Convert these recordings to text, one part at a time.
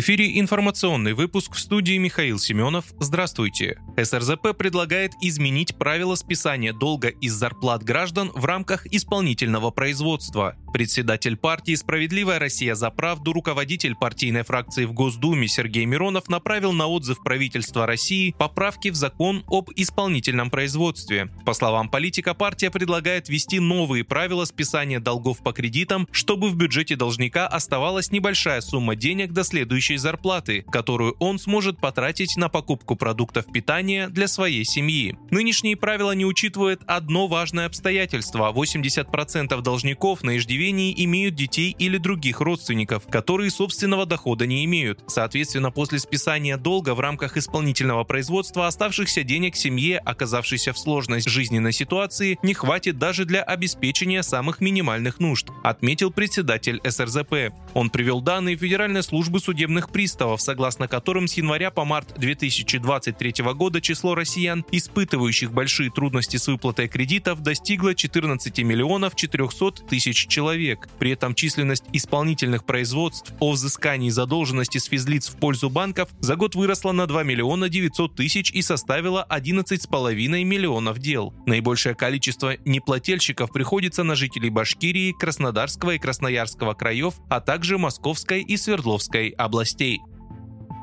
Эфире информационный выпуск в студии Михаил Семенов. Здравствуйте. СРЗП предлагает изменить правила списания долга из зарплат граждан в рамках исполнительного производства. Председатель партии «Справедливая Россия за правду», руководитель партийной фракции в Госдуме Сергей Миронов направил на отзыв правительства России поправки в закон об исполнительном производстве. По словам политика, партия предлагает ввести новые правила списания долгов по кредитам, чтобы в бюджете должника оставалась небольшая сумма денег до следующей зарплаты, которую он сможет потратить на покупку продуктов питания для своей семьи. Нынешние правила не учитывают одно важное обстоятельство. 80% должников на иждивении имеют детей или других родственников, которые собственного дохода не имеют. Соответственно, после списания долга в рамках исполнительного производства оставшихся денег семье, оказавшейся в сложной жизненной ситуации, не хватит даже для обеспечения самых минимальных нужд, отметил председатель СРЗП. Он привел данные Федеральной службы судебных приставов, согласно которым с января по март 2023 года число россиян, испытывающих большие трудности с выплатой кредитов, достигло 14 миллионов 400 тысяч человек. При этом численность исполнительных производств о взыскании задолженности с физлиц в пользу банков за год выросла на 2 миллиона 900 тысяч и составила 11,5 миллионов дел. Наибольшее количество неплательщиков приходится на жителей Башкирии, Краснодарского и Красноярского краев, а также Московской и Свердловской областей.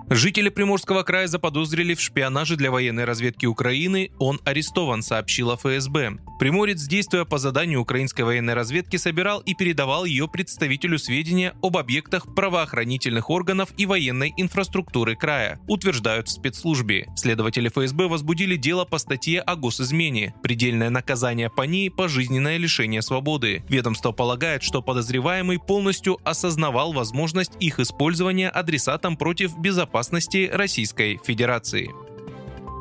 Жители Приморского края заподозрили в шпионаже для военной разведки Украины. Он арестован, сообщила ФСБ. Приморец, действуя по заданию украинской военной разведки, собирал и передавал ее представителю сведения об объектах правоохранительных органов и военной инфраструктуры края, утверждают в спецслужбе. Следователи ФСБ возбудили дело по статье о госизмене. Предельное наказание по ней – пожизненное лишение свободы. Ведомство полагает, что подозреваемый полностью осознавал возможность их использования адресатом против безопасности безопасности Российской Федерации.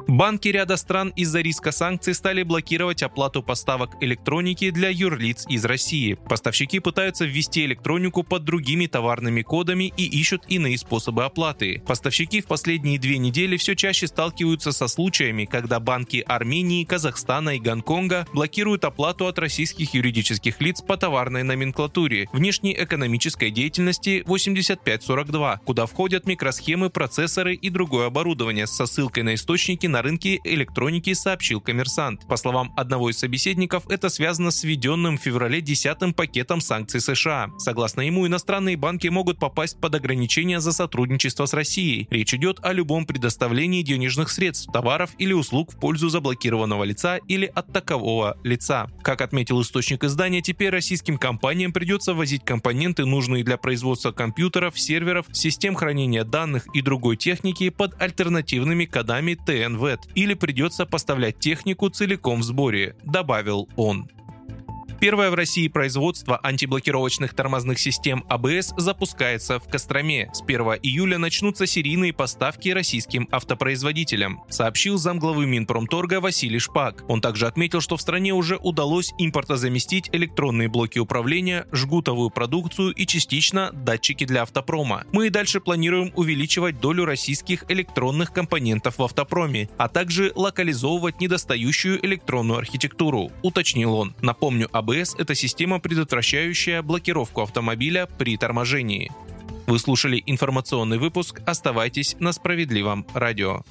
Банки ряда стран из-за риска санкций стали блокировать оплату поставок электроники для юрлиц из России. Поставщики пытаются ввести электронику под другими товарными кодами и ищут иные способы оплаты. Поставщики в последние две недели все чаще сталкиваются со случаями, когда банки Армении, Казахстана и Гонконга блокируют оплату от российских юридических лиц по товарной номенклатуре внешней экономической деятельности 8542, куда входят микросхемы, процессоры и другое оборудование со ссылкой на источники на рынке электроники, сообщил коммерсант. По словам одного из собеседников, это связано с введенным в феврале 10 пакетом санкций США. Согласно ему, иностранные банки могут попасть под ограничения за сотрудничество с Россией. Речь идет о любом предоставлении денежных средств, товаров или услуг в пользу заблокированного лица или от такового лица. Как отметил источник издания, теперь российским компаниям придется возить компоненты, нужные для производства компьютеров, серверов, систем хранения данных и другой техники под альтернативными кодами ТНВ или придется поставлять технику целиком в сборе, добавил он. Первое в России производство антиблокировочных тормозных систем АБС запускается в Костроме. С 1 июля начнутся серийные поставки российским автопроизводителям, сообщил замглавы Минпромторга Василий Шпак. Он также отметил, что в стране уже удалось импортозаместить электронные блоки управления, жгутовую продукцию и частично датчики для автопрома. Мы и дальше планируем увеличивать долю российских электронных компонентов в автопроме, а также локализовывать недостающую электронную архитектуру, уточнил он. Напомню, об АБС – это система, предотвращающая блокировку автомобиля при торможении. Вы слушали информационный выпуск. Оставайтесь на справедливом радио.